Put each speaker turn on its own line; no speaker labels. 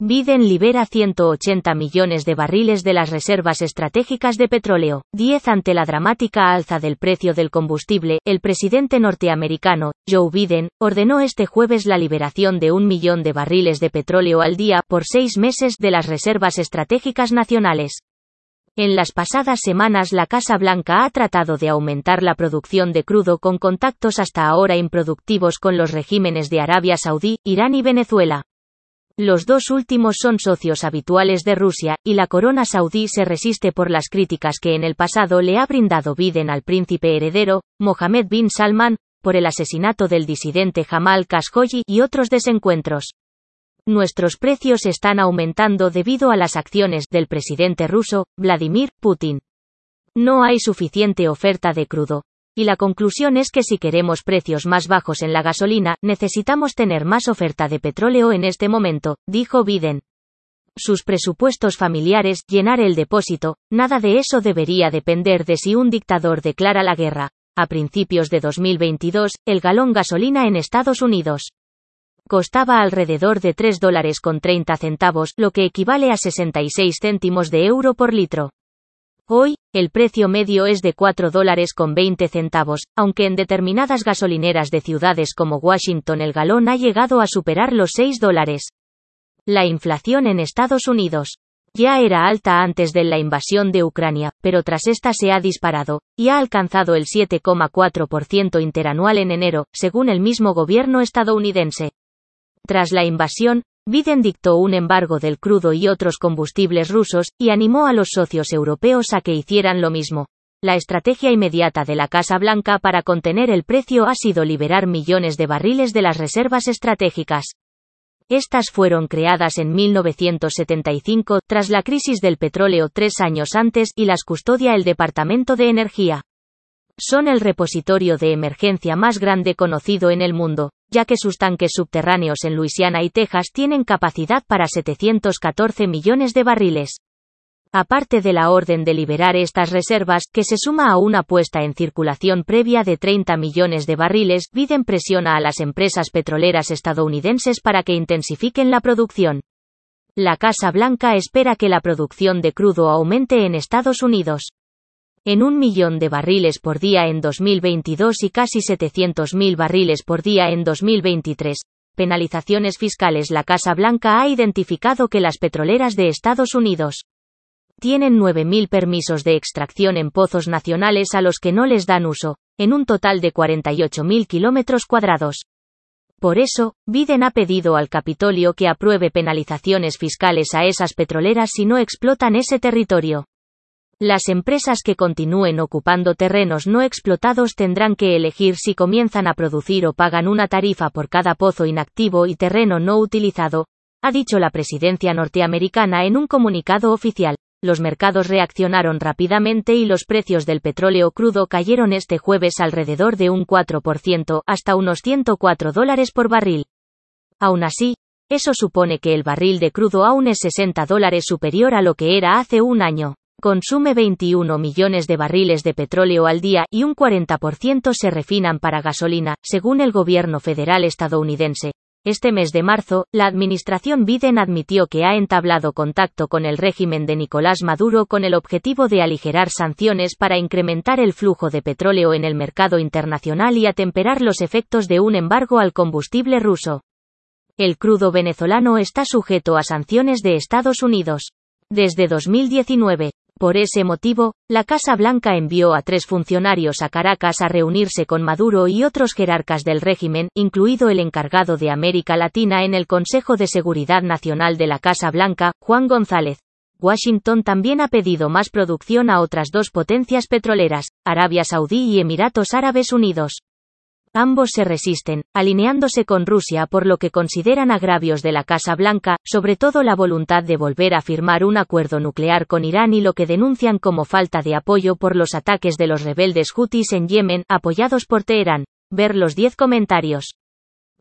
Biden libera 180 millones de barriles de las reservas estratégicas de petróleo. 10 ante la dramática alza del precio del combustible, el presidente norteamericano, Joe Biden, ordenó este jueves la liberación de un millón de barriles de petróleo al día por seis meses de las reservas estratégicas nacionales. En las pasadas semanas la Casa Blanca ha tratado de aumentar la producción de crudo con contactos hasta ahora improductivos con los regímenes de Arabia Saudí, Irán y Venezuela. Los dos últimos son socios habituales de Rusia, y la corona saudí se resiste por las críticas que en el pasado le ha brindado Biden al príncipe heredero, Mohammed bin Salman, por el asesinato del disidente Jamal Khashoggi y otros desencuentros. Nuestros precios están aumentando debido a las acciones del presidente ruso, Vladimir Putin. No hay suficiente oferta de crudo, y la conclusión es que si queremos precios más bajos en la gasolina, necesitamos tener más oferta de petróleo en este momento, dijo Biden. Sus presupuestos familiares, llenar el depósito, nada de eso debería depender de si un dictador declara la guerra. A principios de 2022, el galón gasolina en Estados Unidos costaba alrededor de 3 dólares con 30 centavos, lo que equivale a 66 céntimos de euro por litro. Hoy, el precio medio es de 4 dólares con 20 centavos, aunque en determinadas gasolineras de ciudades como Washington el galón ha llegado a superar los 6 dólares. La inflación en Estados Unidos ya era alta antes de la invasión de Ucrania, pero tras esta se ha disparado, y ha alcanzado el 7,4% interanual en enero, según el mismo gobierno estadounidense. Tras la invasión, Biden dictó un embargo del crudo y otros combustibles rusos, y animó a los socios europeos a que hicieran lo mismo. La estrategia inmediata de la Casa Blanca para contener el precio ha sido liberar millones de barriles de las reservas estratégicas. Estas fueron creadas en 1975, tras la crisis del petróleo tres años antes, y las custodia el Departamento de Energía son el repositorio de emergencia más grande conocido en el mundo, ya que sus tanques subterráneos en Luisiana y Texas tienen capacidad para 714 millones de barriles. Aparte de la orden de liberar estas reservas, que se suma a una puesta en circulación previa de 30 millones de barriles, Biden presiona a las empresas petroleras estadounidenses para que intensifiquen la producción. La Casa Blanca espera que la producción de crudo aumente en Estados Unidos en un millón de barriles por día en 2022 y casi 700.000 barriles por día en 2023. Penalizaciones fiscales La Casa Blanca ha identificado que las petroleras de Estados Unidos tienen 9.000 permisos de extracción en pozos nacionales a los que no les dan uso, en un total de 48.000 kilómetros cuadrados. Por eso, Biden ha pedido al Capitolio que apruebe penalizaciones fiscales a esas petroleras si no explotan ese territorio. Las empresas que continúen ocupando terrenos no explotados tendrán que elegir si comienzan a producir o pagan una tarifa por cada pozo inactivo y terreno no utilizado, ha dicho la presidencia norteamericana en un comunicado oficial. Los mercados reaccionaron rápidamente y los precios del petróleo crudo cayeron este jueves alrededor de un 4% hasta unos 104 dólares por barril. Aún así, eso supone que el barril de crudo aún es 60 dólares superior a lo que era hace un año consume 21 millones de barriles de petróleo al día y un 40% se refinan para gasolina, según el gobierno federal estadounidense. Este mes de marzo, la administración Biden admitió que ha entablado contacto con el régimen de Nicolás Maduro con el objetivo de aligerar sanciones para incrementar el flujo de petróleo en el mercado internacional y atemperar los efectos de un embargo al combustible ruso. El crudo venezolano está sujeto a sanciones de Estados Unidos. Desde 2019, por ese motivo, la Casa Blanca envió a tres funcionarios a Caracas a reunirse con Maduro y otros jerarcas del régimen, incluido el encargado de América Latina en el Consejo de Seguridad Nacional de la Casa Blanca, Juan González. Washington también ha pedido más producción a otras dos potencias petroleras, Arabia Saudí y Emiratos Árabes Unidos. Ambos se resisten, alineándose con Rusia por lo que consideran agravios de la Casa Blanca, sobre todo la voluntad de volver a firmar un acuerdo nuclear con Irán y lo que denuncian como falta de apoyo por los ataques de los rebeldes hutis en Yemen, apoyados por Teherán. Ver los 10 comentarios.